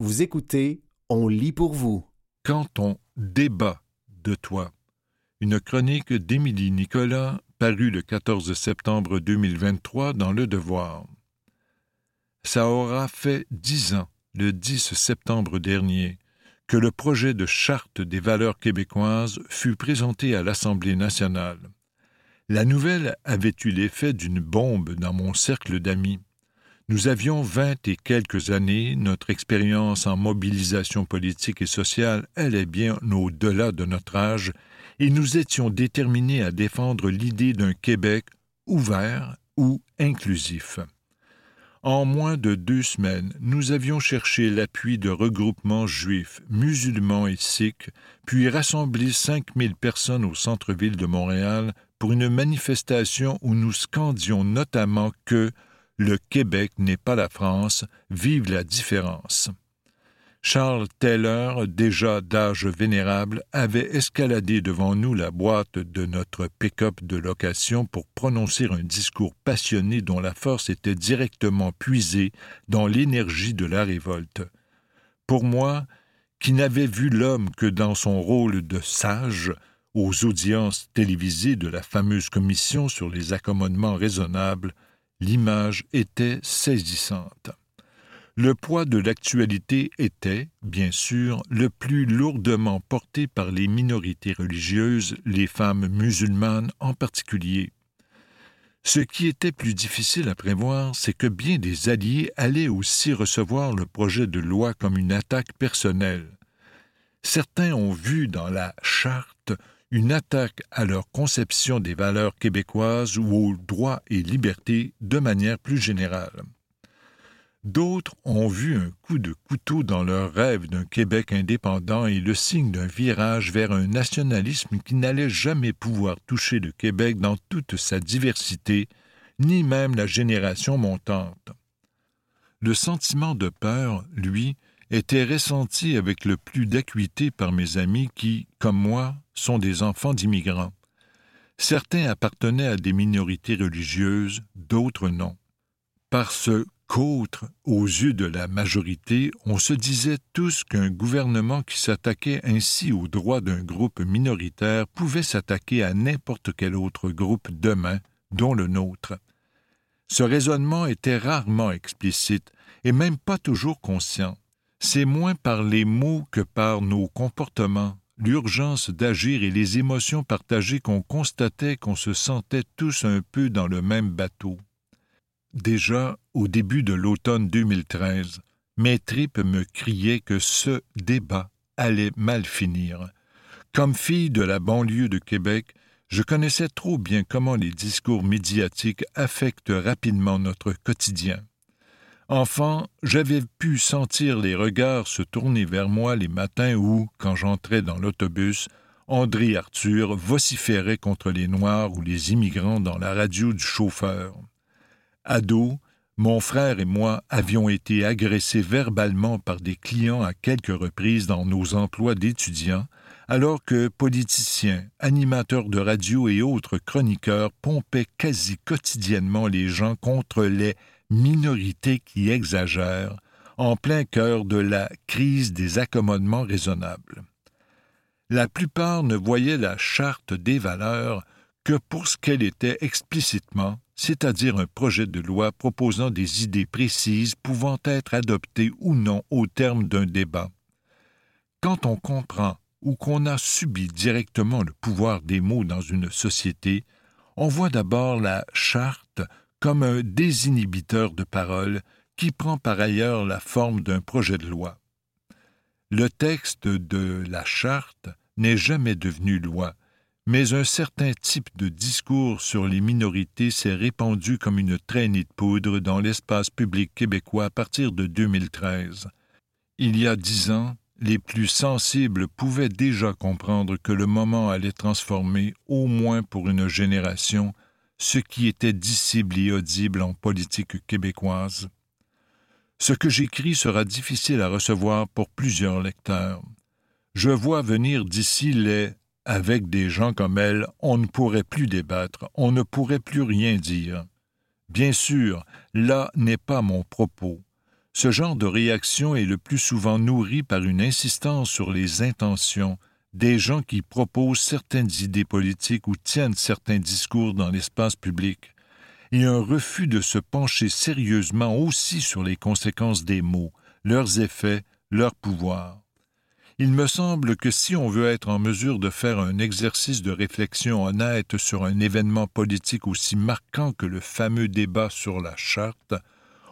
Vous écoutez On lit pour vous. Quand on débat de toi. Une chronique d'Émilie Nicolas parue le 14 septembre 2023 dans Le Devoir. Ça aura fait dix ans, le 10 septembre dernier, que le projet de charte des valeurs québécoises fut présenté à l'Assemblée nationale. La nouvelle avait eu l'effet d'une bombe dans mon cercle d'amis. Nous avions vingt et quelques années, notre expérience en mobilisation politique et sociale allait bien au-delà de notre âge, et nous étions déterminés à défendre l'idée d'un Québec ouvert ou inclusif. En moins de deux semaines, nous avions cherché l'appui de regroupements juifs, musulmans et sikhs, puis rassemblé cinq mille personnes au centre-ville de Montréal pour une manifestation où nous scandions notamment que le Québec n'est pas la France, vive la différence. Charles Taylor, déjà d'âge vénérable, avait escaladé devant nous la boîte de notre pick-up de location pour prononcer un discours passionné dont la force était directement puisée dans l'énergie de la révolte. Pour moi, qui n'avais vu l'homme que dans son rôle de sage, aux audiences télévisées de la fameuse commission sur les accommodements raisonnables, l'image était saisissante. Le poids de l'actualité était, bien sûr, le plus lourdement porté par les minorités religieuses, les femmes musulmanes en particulier. Ce qui était plus difficile à prévoir, c'est que bien des alliés allaient aussi recevoir le projet de loi comme une attaque personnelle. Certains ont vu dans la charte une attaque à leur conception des valeurs québécoises ou aux droits et libertés de manière plus générale. D'autres ont vu un coup de couteau dans leur rêve d'un Québec indépendant et le signe d'un virage vers un nationalisme qui n'allait jamais pouvoir toucher le Québec dans toute sa diversité, ni même la génération montante. Le sentiment de peur, lui, était ressenti avec le plus d'acuité par mes amis qui, comme moi, sont des enfants d'immigrants. Certains appartenaient à des minorités religieuses, d'autres non. Parce qu'autres, aux yeux de la majorité, on se disait tous qu'un gouvernement qui s'attaquait ainsi aux droits d'un groupe minoritaire pouvait s'attaquer à n'importe quel autre groupe demain, dont le nôtre. Ce raisonnement était rarement explicite et même pas toujours conscient. C'est moins par les mots que par nos comportements, l'urgence d'agir et les émotions partagées qu'on constatait qu'on se sentait tous un peu dans le même bateau. Déjà, au début de l'automne 2013, mes tripes me criaient que ce débat allait mal finir. Comme fille de la banlieue de Québec, je connaissais trop bien comment les discours médiatiques affectent rapidement notre quotidien. Enfant, j'avais pu sentir les regards se tourner vers moi les matins où, quand j'entrais dans l'autobus, André Arthur vociférait contre les Noirs ou les immigrants dans la radio du chauffeur. Ado, mon frère et moi avions été agressés verbalement par des clients à quelques reprises dans nos emplois d'étudiants, alors que politiciens, animateurs de radio et autres chroniqueurs pompaient quasi quotidiennement les gens contre les minorité qui exagère, en plein cœur de la crise des accommodements raisonnables. La plupart ne voyaient la charte des valeurs que pour ce qu'elle était explicitement, c'est-à-dire un projet de loi proposant des idées précises pouvant être adoptées ou non au terme d'un débat. Quand on comprend ou qu'on a subi directement le pouvoir des mots dans une société, on voit d'abord la charte comme un désinhibiteur de parole qui prend par ailleurs la forme d'un projet de loi. Le texte de la charte n'est jamais devenu loi, mais un certain type de discours sur les minorités s'est répandu comme une traînée de poudre dans l'espace public québécois à partir de 2013. Il y a dix ans, les plus sensibles pouvaient déjà comprendre que le moment allait transformer, au moins pour une génération, ce qui était dissible et audible en politique québécoise. Ce que j'écris sera difficile à recevoir pour plusieurs lecteurs. Je vois venir d'ici les avec des gens comme elle, on ne pourrait plus débattre, on ne pourrait plus rien dire. Bien sûr, là n'est pas mon propos. Ce genre de réaction est le plus souvent nourri par une insistance sur les intentions des gens qui proposent certaines idées politiques ou tiennent certains discours dans l'espace public, et un refus de se pencher sérieusement aussi sur les conséquences des mots, leurs effets, leur pouvoir. Il me semble que si on veut être en mesure de faire un exercice de réflexion honnête sur un événement politique aussi marquant que le fameux débat sur la charte,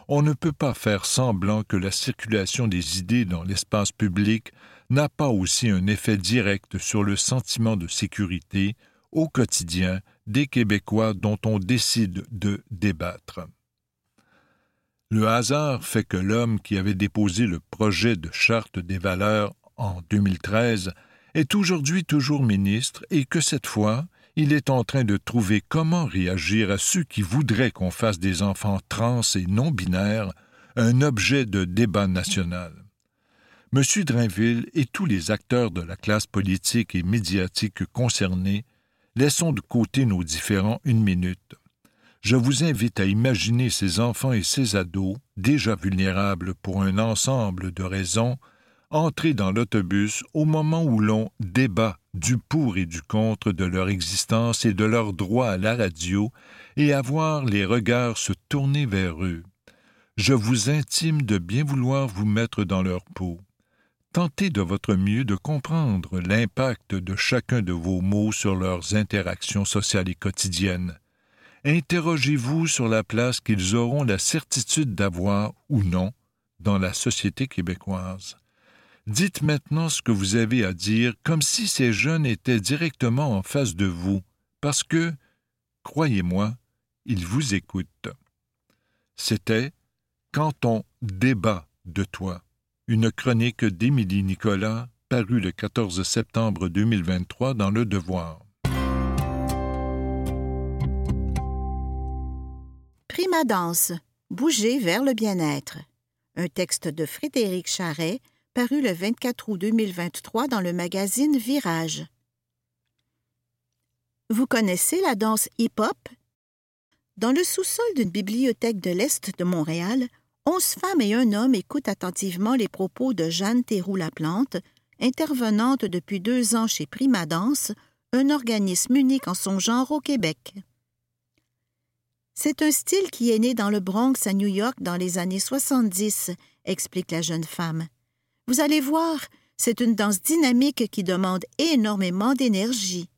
on ne peut pas faire semblant que la circulation des idées dans l'espace public n'a pas aussi un effet direct sur le sentiment de sécurité au quotidien des Québécois dont on décide de débattre. Le hasard fait que l'homme qui avait déposé le projet de charte des valeurs en 2013 est aujourd'hui toujours ministre et que cette fois, il est en train de trouver comment réagir à ceux qui voudraient qu'on fasse des enfants trans et non binaires un objet de débat national. M. Drainville et tous les acteurs de la classe politique et médiatique concernés, laissons de côté nos différends une minute. Je vous invite à imaginer ces enfants et ces ados, déjà vulnérables pour un ensemble de raisons, entrer dans l'autobus au moment où l'on débat du pour et du contre de leur existence et de leur droit à la radio, et à voir les regards se tourner vers eux. Je vous intime de bien vouloir vous mettre dans leur peau. Tentez de votre mieux de comprendre l'impact de chacun de vos mots sur leurs interactions sociales et quotidiennes. Interrogez-vous sur la place qu'ils auront la certitude d'avoir ou non dans la société québécoise. Dites maintenant ce que vous avez à dire comme si ces jeunes étaient directement en face de vous, parce que, croyez-moi, ils vous écoutent. C'était Quand on débat de toi, une chronique d'Émilie Nicolas parue le 14 septembre 2023 dans Le Devoir. Prima danse, bouger vers le bien-être. Un texte de Frédéric Charret paru le 24 août 2023 dans le magazine Virage. Vous connaissez la danse hip-hop? Dans le sous-sol d'une bibliothèque de l'Est de Montréal, onze femmes et un homme écoutent attentivement les propos de Jeanne Théroux-Laplante, intervenante depuis deux ans chez Prima Danse, un organisme unique en son genre au Québec. C'est un style qui est né dans le Bronx à New York dans les années 70, explique la jeune femme. Vous allez voir, c'est une danse dynamique qui demande énormément d'énergie.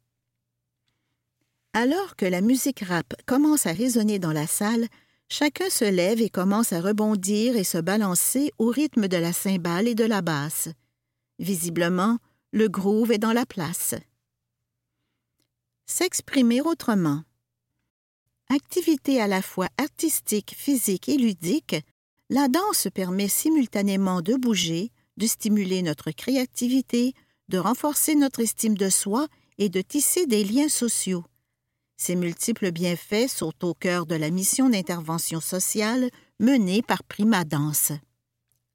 Alors que la musique rap commence à résonner dans la salle, chacun se lève et commence à rebondir et se balancer au rythme de la cymbale et de la basse. Visiblement, le groove est dans la place. S'exprimer autrement. Activité à la fois artistique, physique et ludique, la danse permet simultanément de bouger, de stimuler notre créativité, de renforcer notre estime de soi et de tisser des liens sociaux. Ces multiples bienfaits sont au cœur de la mission d'intervention sociale menée par Prima Danse.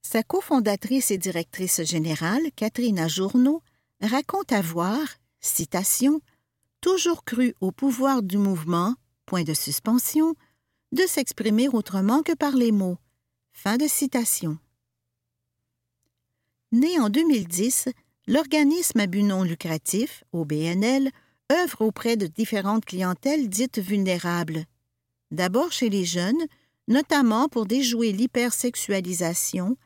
Sa cofondatrice et directrice générale, Catherine Ajourneau, raconte avoir, citation, toujours cru au pouvoir du mouvement, point de suspension, de s'exprimer autrement que par les mots. Fin de citation. Né en 2010, l'organisme à but non lucratif, OBNL, œuvre auprès de différentes clientèles dites vulnérables. D'abord chez les jeunes, notamment pour déjouer l'hypersexualisation,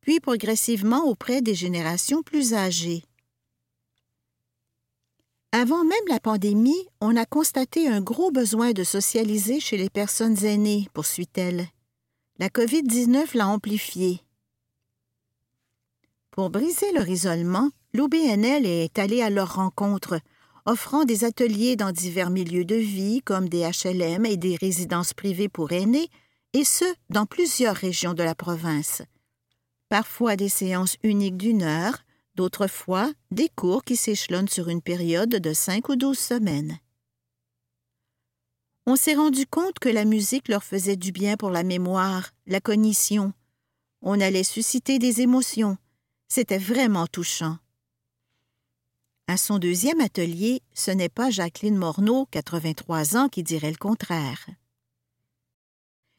puis progressivement auprès des générations plus âgées. Avant même la pandémie, on a constaté un gros besoin de socialiser chez les personnes aînées, poursuit-elle. La COVID-19 l'a amplifié. Pour briser leur isolement, l'OBNL est allé à leur rencontre, offrant des ateliers dans divers milieux de vie comme des HLM et des résidences privées pour aînés, et ce, dans plusieurs régions de la province. Parfois des séances uniques d'une heure, d'autres fois des cours qui s'échelonnent sur une période de cinq ou douze semaines. On s'est rendu compte que la musique leur faisait du bien pour la mémoire, la cognition. On allait susciter des émotions, c'était vraiment touchant. À son deuxième atelier, ce n'est pas Jacqueline Morneau, 83 ans, qui dirait le contraire.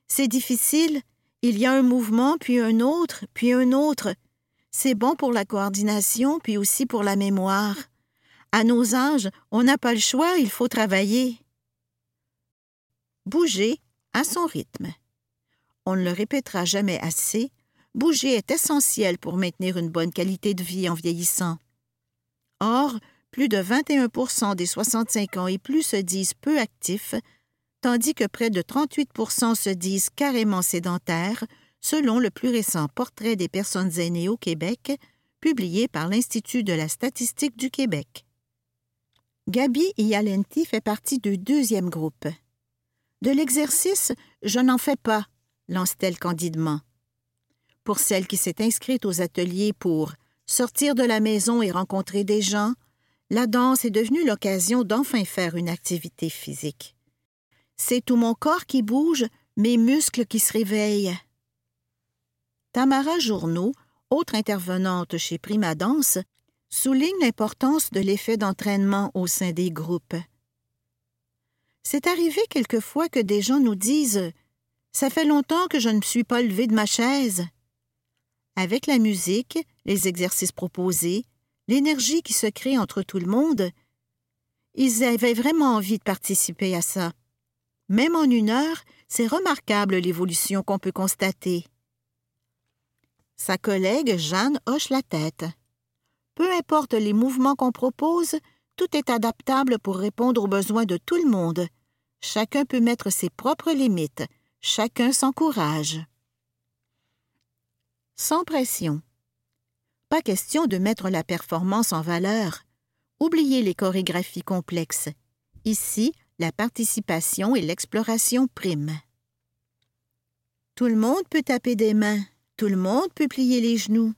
C'est difficile, Il y a un mouvement, puis un autre, puis un autre. C'est bon pour la coordination, puis aussi pour la mémoire. À nos âges, on n'a pas le choix, il faut travailler. Bouger à son rythme. On ne le répétera jamais assez, bouger est essentiel pour maintenir une bonne qualité de vie en vieillissant. Or, plus de 21% des 65 ans et plus se disent peu actifs, tandis que près de 38% se disent carrément sédentaires, selon le plus récent portrait des personnes aînées au Québec, publié par l'Institut de la statistique du Québec. Gabi Ialenti fait partie du deuxième groupe. De l'exercice, je n'en fais pas, lance-t-elle candidement. Pour celle qui s'est inscrite aux ateliers pour sortir de la maison et rencontrer des gens, la danse est devenue l'occasion d'enfin faire une activité physique. C'est tout mon corps qui bouge, mes muscles qui se réveillent. Tamara Journeau, autre intervenante chez Prima Danse, souligne l'importance de l'effet d'entraînement au sein des groupes. C'est arrivé quelquefois que des gens nous disent Ça fait longtemps que je ne me suis pas levé de ma chaise. Avec la musique, les exercices proposés, l'énergie qui se crée entre tout le monde, ils avaient vraiment envie de participer à ça. Même en une heure, c'est remarquable l'évolution qu'on peut constater. Sa collègue Jeanne hoche la tête. Peu importe les mouvements qu'on propose, tout est adaptable pour répondre aux besoins de tout le monde. Chacun peut mettre ses propres limites. Chacun s'encourage. Sans pression. Pas question de mettre la performance en valeur. Oubliez les chorégraphies complexes. Ici, la participation et l'exploration priment. Tout le monde peut taper des mains, tout le monde peut plier les genoux.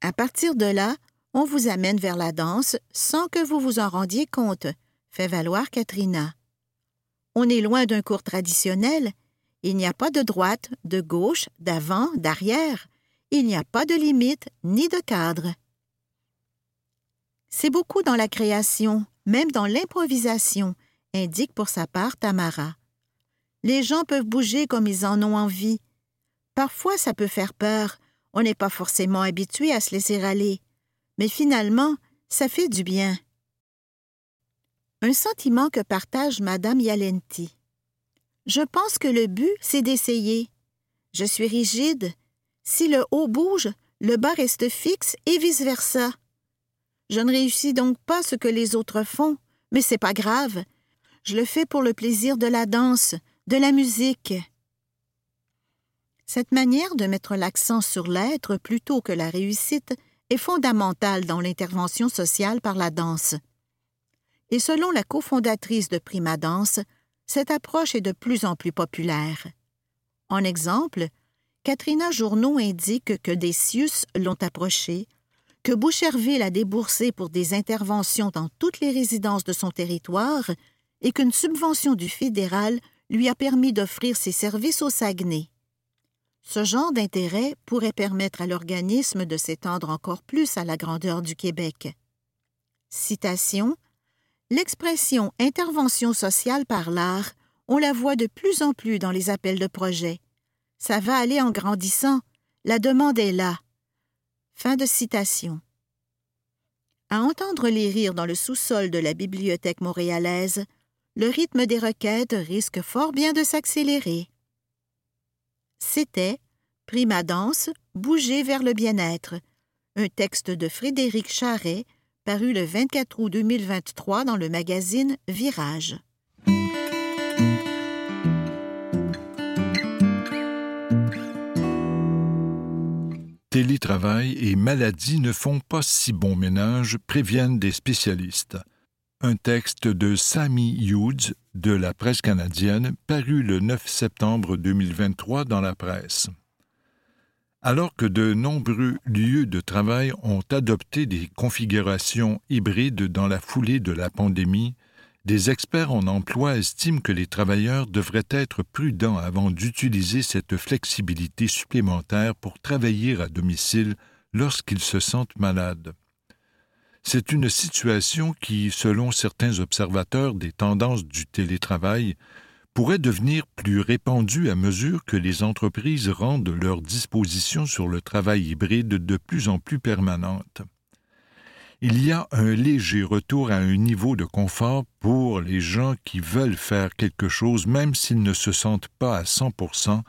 À partir de là, on vous amène vers la danse sans que vous vous en rendiez compte, fait valoir Katrina. On est loin d'un cours traditionnel. Il n'y a pas de droite, de gauche, d'avant, d'arrière. Il n'y a pas de limite ni de cadre. C'est beaucoup dans la création, même dans l'improvisation, indique pour sa part Tamara. Les gens peuvent bouger comme ils en ont envie, Parfois, ça peut faire peur. On n'est pas forcément habitué à se laisser aller. Mais finalement, ça fait du bien. Un sentiment que partage Madame Yalenti. Je pense que le but, c'est d'essayer. Je suis rigide. Si le haut bouge, le bas reste fixe et vice-versa. Je ne réussis donc pas ce que les autres font, mais c'est pas grave. Je le fais pour le plaisir de la danse, de la musique. Cette manière de mettre l'accent sur l'être plutôt que la réussite est fondamentale dans l'intervention sociale par la danse. Et selon la cofondatrice de Prima Danse, cette approche est de plus en plus populaire. En exemple, Katrina Journeau indique que des CIUS l'ont approchée, que Boucherville a déboursé pour des interventions dans toutes les résidences de son territoire et qu'une subvention du fédéral lui a permis d'offrir ses services au Saguenay. Ce genre d'intérêt pourrait permettre à l'organisme de s'étendre encore plus à la grandeur du Québec. Citation L'expression intervention sociale par l'art, on la voit de plus en plus dans les appels de projets. Ça va aller en grandissant. La demande est là. Fin de citation. À entendre les rires dans le sous-sol de la bibliothèque montréalaise, le rythme des requêtes risque fort bien de s'accélérer. C'était Prima danse, bouger vers le bien-être, un texte de Frédéric Charret, paru le 24 août 2023 dans le magazine Virage. Télétravail et maladie ne font pas si bon ménage, préviennent des spécialistes un texte de Sammy Hughes de la presse canadienne paru le 9 septembre 2023 dans la presse. Alors que de nombreux lieux de travail ont adopté des configurations hybrides dans la foulée de la pandémie, des experts en emploi estiment que les travailleurs devraient être prudents avant d'utiliser cette flexibilité supplémentaire pour travailler à domicile lorsqu'ils se sentent malades. C'est une situation qui, selon certains observateurs des tendances du télétravail, pourrait devenir plus répandu à mesure que les entreprises rendent leurs dispositions sur le travail hybride de plus en plus permanentes. Il y a un léger retour à un niveau de confort pour les gens qui veulent faire quelque chose même s'ils ne se sentent pas à 100%,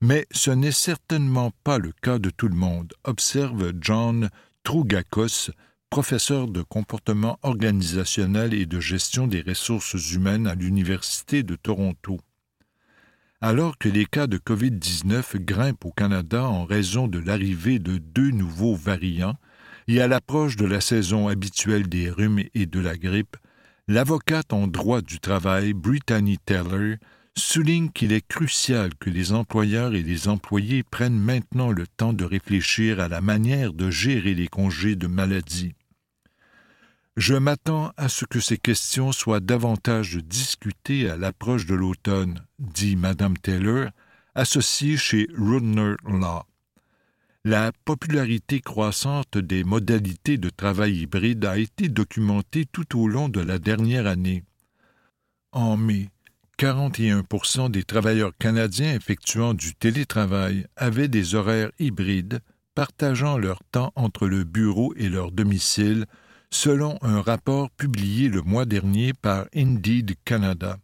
mais ce n'est certainement pas le cas de tout le monde, observe John Trougakos, professeur de comportement organisationnel et de gestion des ressources humaines à l'Université de Toronto. Alors que les cas de COVID-19 grimpent au Canada en raison de l'arrivée de deux nouveaux variants et à l'approche de la saison habituelle des rhumes et de la grippe, l'avocate en droit du travail Brittany Taylor souligne qu'il est crucial que les employeurs et les employés prennent maintenant le temps de réfléchir à la manière de gérer les congés de maladie. Je m'attends à ce que ces questions soient davantage discutées à l'approche de l'automne, dit Madame Taylor, associée chez Rudner Law. La popularité croissante des modalités de travail hybride a été documentée tout au long de la dernière année. En mai, 41% des travailleurs canadiens effectuant du télétravail avaient des horaires hybrides, partageant leur temps entre le bureau et leur domicile, selon un rapport publié le mois dernier par Indeed Canada.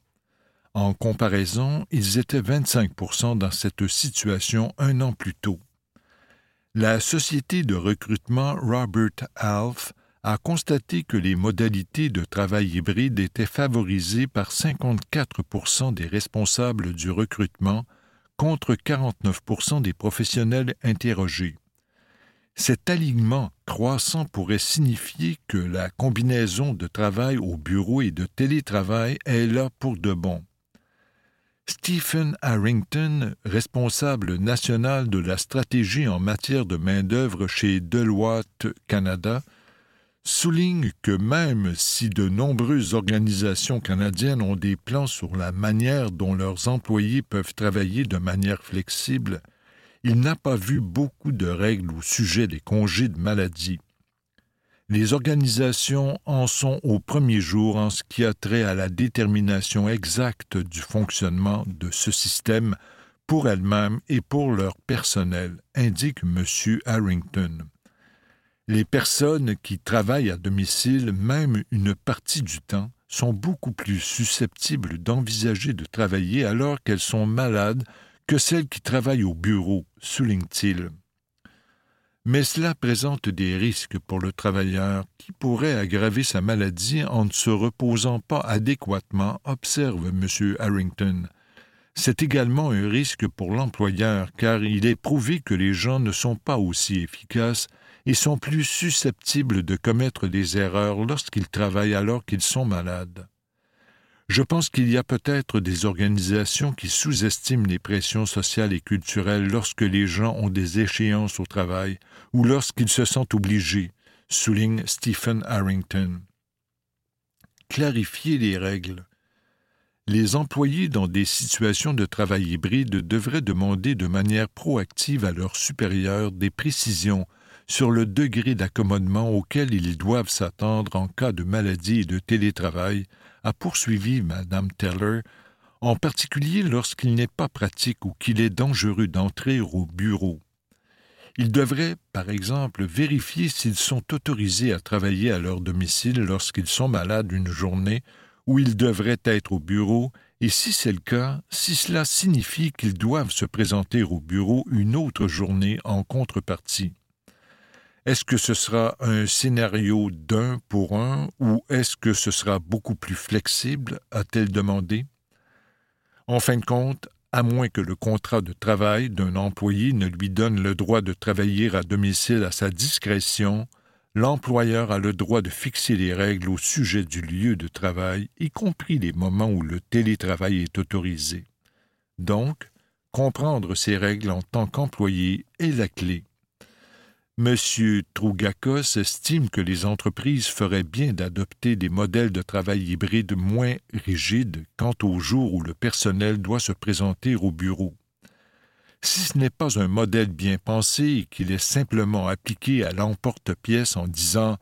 En comparaison, ils étaient 25% dans cette situation un an plus tôt. La société de recrutement Robert Half a constaté que les modalités de travail hybride étaient favorisées par 54% des responsables du recrutement contre 49% des professionnels interrogés. Cet alignement croissant pourrait signifier que la combinaison de travail au bureau et de télétravail est là pour de bon. Stephen Harrington, responsable national de la stratégie en matière de main-d'œuvre chez Deloitte Canada, souligne que même si de nombreuses organisations canadiennes ont des plans sur la manière dont leurs employés peuvent travailler de manière flexible, il n'a pas vu beaucoup de règles au sujet des congés de maladie. Les organisations en sont au premier jour en ce qui a trait à la détermination exacte du fonctionnement de ce système pour elles-mêmes et pour leur personnel, indique M. Harrington. Les personnes qui travaillent à domicile, même une partie du temps, sont beaucoup plus susceptibles d'envisager de travailler alors qu'elles sont malades que celles qui travaillent au bureau, souligne-t-il. Mais cela présente des risques pour le travailleur qui pourrait aggraver sa maladie en ne se reposant pas adéquatement, observe M. Harrington. C'est également un risque pour l'employeur car il est prouvé que les gens ne sont pas aussi efficaces et sont plus susceptibles de commettre des erreurs lorsqu'ils travaillent alors qu'ils sont malades. Je pense qu'il y a peut-être des organisations qui sous-estiment les pressions sociales et culturelles lorsque les gens ont des échéances au travail ou lorsqu'ils se sentent obligés, souligne Stephen Harrington. Clarifier les règles. Les employés dans des situations de travail hybride devraient demander de manière proactive à leurs supérieurs des précisions sur le degré d'accommodement auquel ils doivent s'attendre en cas de maladie et de télétravail, a poursuivi Mme Teller, en particulier lorsqu'il n'est pas pratique ou qu'il est dangereux d'entrer au bureau. Ils devraient, par exemple, vérifier s'ils sont autorisés à travailler à leur domicile lorsqu'ils sont malades une journée où ils devraient être au bureau, et si c'est le cas, si cela signifie qu'ils doivent se présenter au bureau une autre journée en contrepartie. Est-ce que ce sera un scénario d'un pour un ou est-ce que ce sera beaucoup plus flexible a-t-elle demandé? En fin de compte, à moins que le contrat de travail d'un employé ne lui donne le droit de travailler à domicile à sa discrétion, l'employeur a le droit de fixer les règles au sujet du lieu de travail, y compris les moments où le télétravail est autorisé. Donc, comprendre ces règles en tant qu'employé est la clé M. Trougakos estime que les entreprises feraient bien d'adopter des modèles de travail hybride moins rigides quant au jour où le personnel doit se présenter au bureau. Si ce n'est pas un modèle bien pensé et qu'il est simplement appliqué à l'emporte-pièce en disant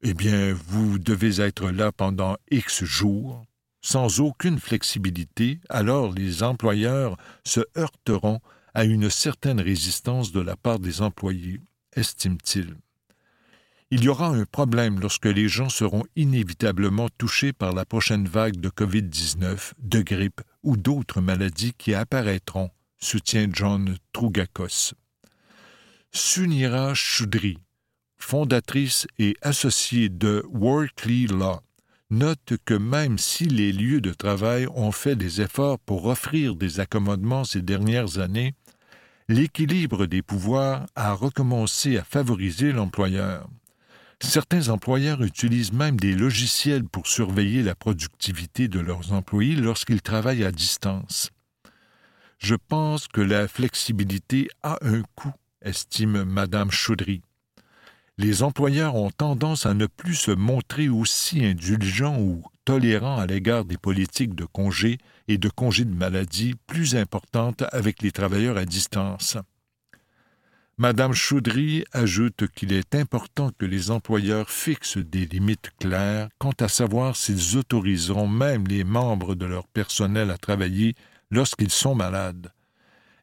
Eh bien, vous devez être là pendant X jours, sans aucune flexibilité, alors les employeurs se heurteront à une certaine résistance de la part des employés, estime-t-il. Il y aura un problème lorsque les gens seront inévitablement touchés par la prochaine vague de COVID-19, de grippe ou d'autres maladies qui apparaîtront, soutient John Trougakos. Sunira Choudry, fondatrice et associée de Workley Law, note que même si les lieux de travail ont fait des efforts pour offrir des accommodements ces dernières années, l'équilibre des pouvoirs a recommencé à favoriser l'employeur. Certains employeurs utilisent même des logiciels pour surveiller la productivité de leurs employés lorsqu'ils travaillent à distance. Je pense que la flexibilité a un coût, estime Madame Chaudry. Les employeurs ont tendance à ne plus se montrer aussi indulgents ou tolérants à l'égard des politiques de congés et de congés de maladie plus importantes avec les travailleurs à distance. Madame Chaudry ajoute qu'il est important que les employeurs fixent des limites claires quant à savoir s'ils autoriseront même les membres de leur personnel à travailler lorsqu'ils sont malades.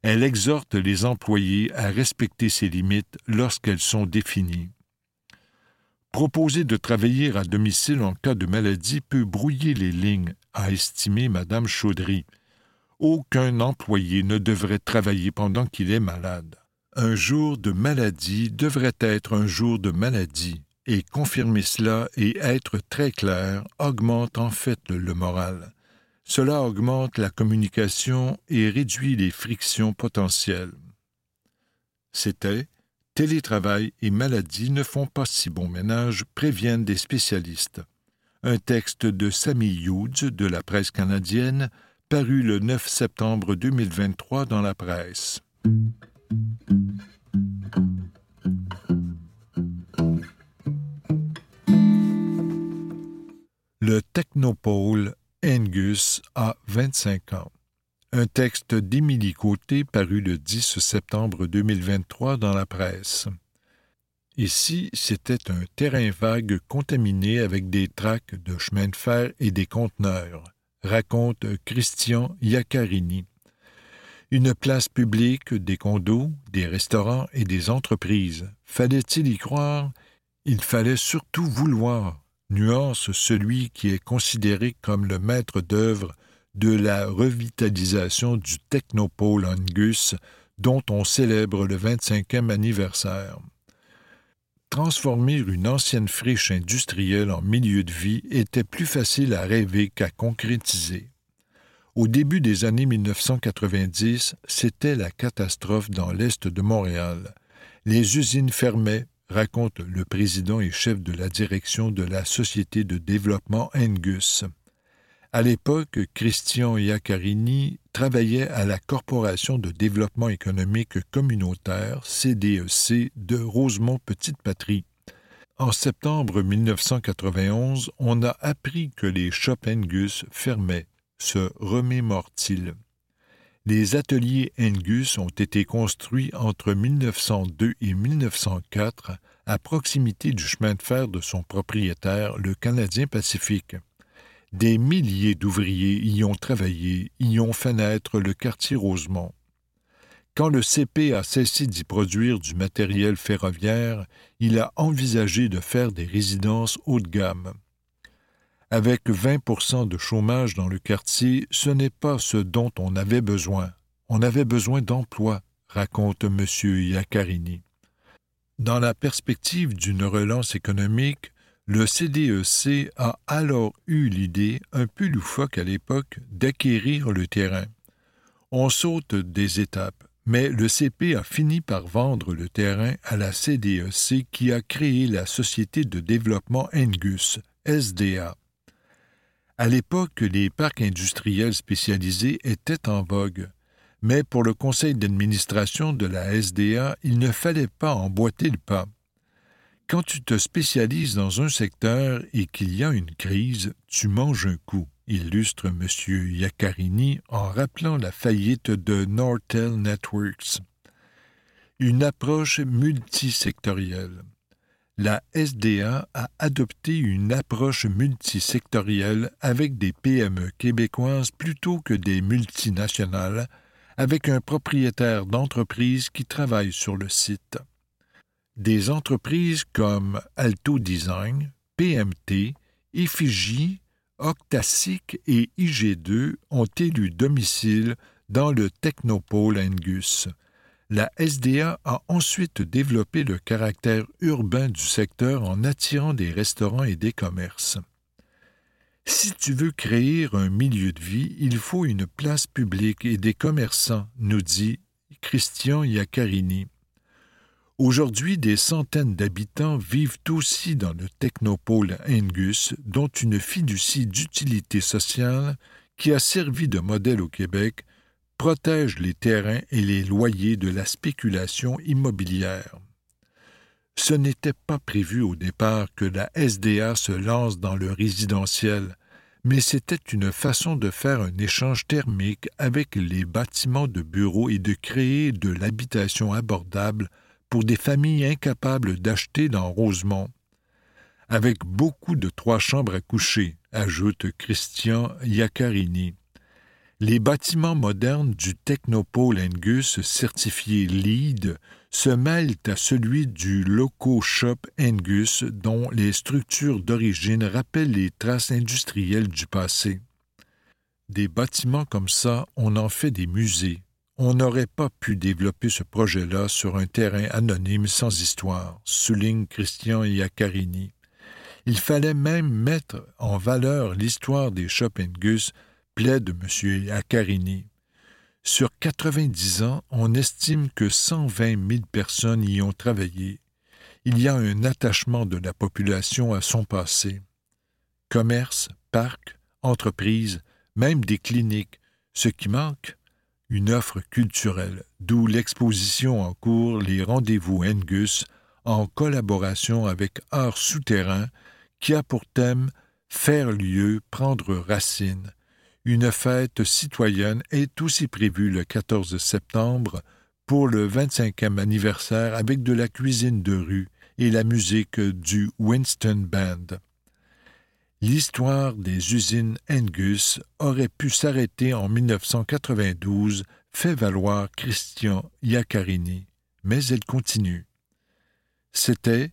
Elle exhorte les employés à respecter ces limites lorsqu'elles sont définies. Proposer de travailler à domicile en cas de maladie peut brouiller les lignes, a estimé Madame Chaudry. Aucun employé ne devrait travailler pendant qu'il est malade. Un jour de maladie devrait être un jour de maladie, et confirmer cela et être très clair augmente en fait le moral. Cela augmente la communication et réduit les frictions potentielles. C'était Télétravail et maladie ne font pas si bon ménage, préviennent des spécialistes. Un texte de Sammy Hughes de la presse canadienne, paru le 9 septembre 2023 dans la presse. Le technopole Angus a 25 ans. Un texte d'Émilie Côté paru le 10 septembre 2023 dans la presse. Ici, c'était un terrain vague contaminé avec des traques de chemin de fer et des conteneurs, raconte Christian Iaccarini une place publique, des condos, des restaurants et des entreprises. Fallait-il y croire? Il fallait surtout vouloir, nuance celui qui est considéré comme le maître d'œuvre de la revitalisation du Technopole Angus, dont on célèbre le 25e anniversaire. Transformer une ancienne friche industrielle en milieu de vie était plus facile à rêver qu'à concrétiser. Au début des années 1990, c'était la catastrophe dans l'est de Montréal. Les usines fermaient, raconte le président et chef de la direction de la Société de développement Angus. À l'époque, Christian Iaccarini travaillait à la Corporation de développement économique communautaire, CDEC, e de Rosemont-Petite-Patrie. En septembre 1991, on a appris que les shops Angus fermaient se remémore-t-il. Les ateliers Angus ont été construits entre 1902 et 1904 à proximité du chemin de fer de son propriétaire, le Canadien Pacifique. Des milliers d'ouvriers y ont travaillé, y ont fait naître le quartier Rosemont. Quand le CP a cessé d'y produire du matériel ferroviaire, il a envisagé de faire des résidences haut de gamme. Avec 20% de chômage dans le quartier, ce n'est pas ce dont on avait besoin. On avait besoin d'emplois, raconte M. Iaccarini. Dans la perspective d'une relance économique, le CDEC e a alors eu l'idée, un peu loufoque à l'époque, d'acquérir le terrain. On saute des étapes, mais le CP a fini par vendre le terrain à la CDEC e qui a créé la Société de développement Angus, SDA. À l'époque, les parcs industriels spécialisés étaient en vogue, mais pour le conseil d'administration de la SDA, il ne fallait pas emboîter le pas. Quand tu te spécialises dans un secteur et qu'il y a une crise, tu manges un coup, illustre M. Iaccarini en rappelant la faillite de Nortel Networks. Une approche multisectorielle. la SDA a adopté une approche multisectorielle avec des PME québécoises plutôt que des multinationales, avec un propriétaire d'entreprise qui travaille sur le site. Des entreprises comme Alto Design, PMT, Effigie, Octasic et IG2 ont élu domicile dans le Technopole Angus. La SDA a ensuite développé le caractère urbain du secteur en attirant des restaurants et des commerces. Si tu veux créer un milieu de vie, il faut une place publique et des commerçants, nous dit Christian Iaccarini. Aujourd'hui, des centaines d'habitants vivent aussi dans le technopôle Angus, dont une fiducie d'utilité sociale qui a servi de modèle au Québec protège les terrains et les loyers de la spéculation immobilière. Ce n'était pas prévu au départ que la SDA se lance dans le résidentiel, mais c'était une façon de faire un échange thermique avec les bâtiments de bureaux et de créer de l'habitation abordable pour des familles incapables d'acheter dans Rosemont. Avec beaucoup de trois chambres à coucher, ajoute Christian Iaccarini. Les bâtiments modernes du Technopole Angus certifié LEED se mêlent à celui du Loco Shop Angus dont les structures d'origine rappellent les traces industrielles du passé. Des bâtiments comme ça, on en fait des musées, on n'aurait pas pu développer ce projet-là sur un terrain anonyme sans histoire, souligne Christian Iaccarini. Il fallait même mettre en valeur l'histoire des Gus, plaide M. Iaccarini. Sur 90 ans, on estime que 120 000 personnes y ont travaillé. Il y a un attachement de la population à son passé. Commerce, parcs, entreprises, même des cliniques. Ce qui manque, une offre culturelle, d'où l'exposition en cours Les Rendez-vous Angus, en collaboration avec Art Souterrain, qui a pour thème Faire lieu, prendre racine. Une fête citoyenne est aussi prévue le 14 septembre pour le 25e anniversaire avec de la cuisine de rue et la musique du Winston Band l'histoire des usines Angus aurait pu s'arrêter en 1992, fait valoir Christian Iaccarini, mais elle continue. C'était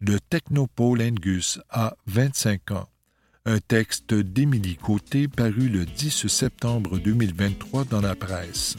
Le Technopole Angus a 25 ans, un texte d'Émilie Côté paru le 10 septembre 2023 dans la presse.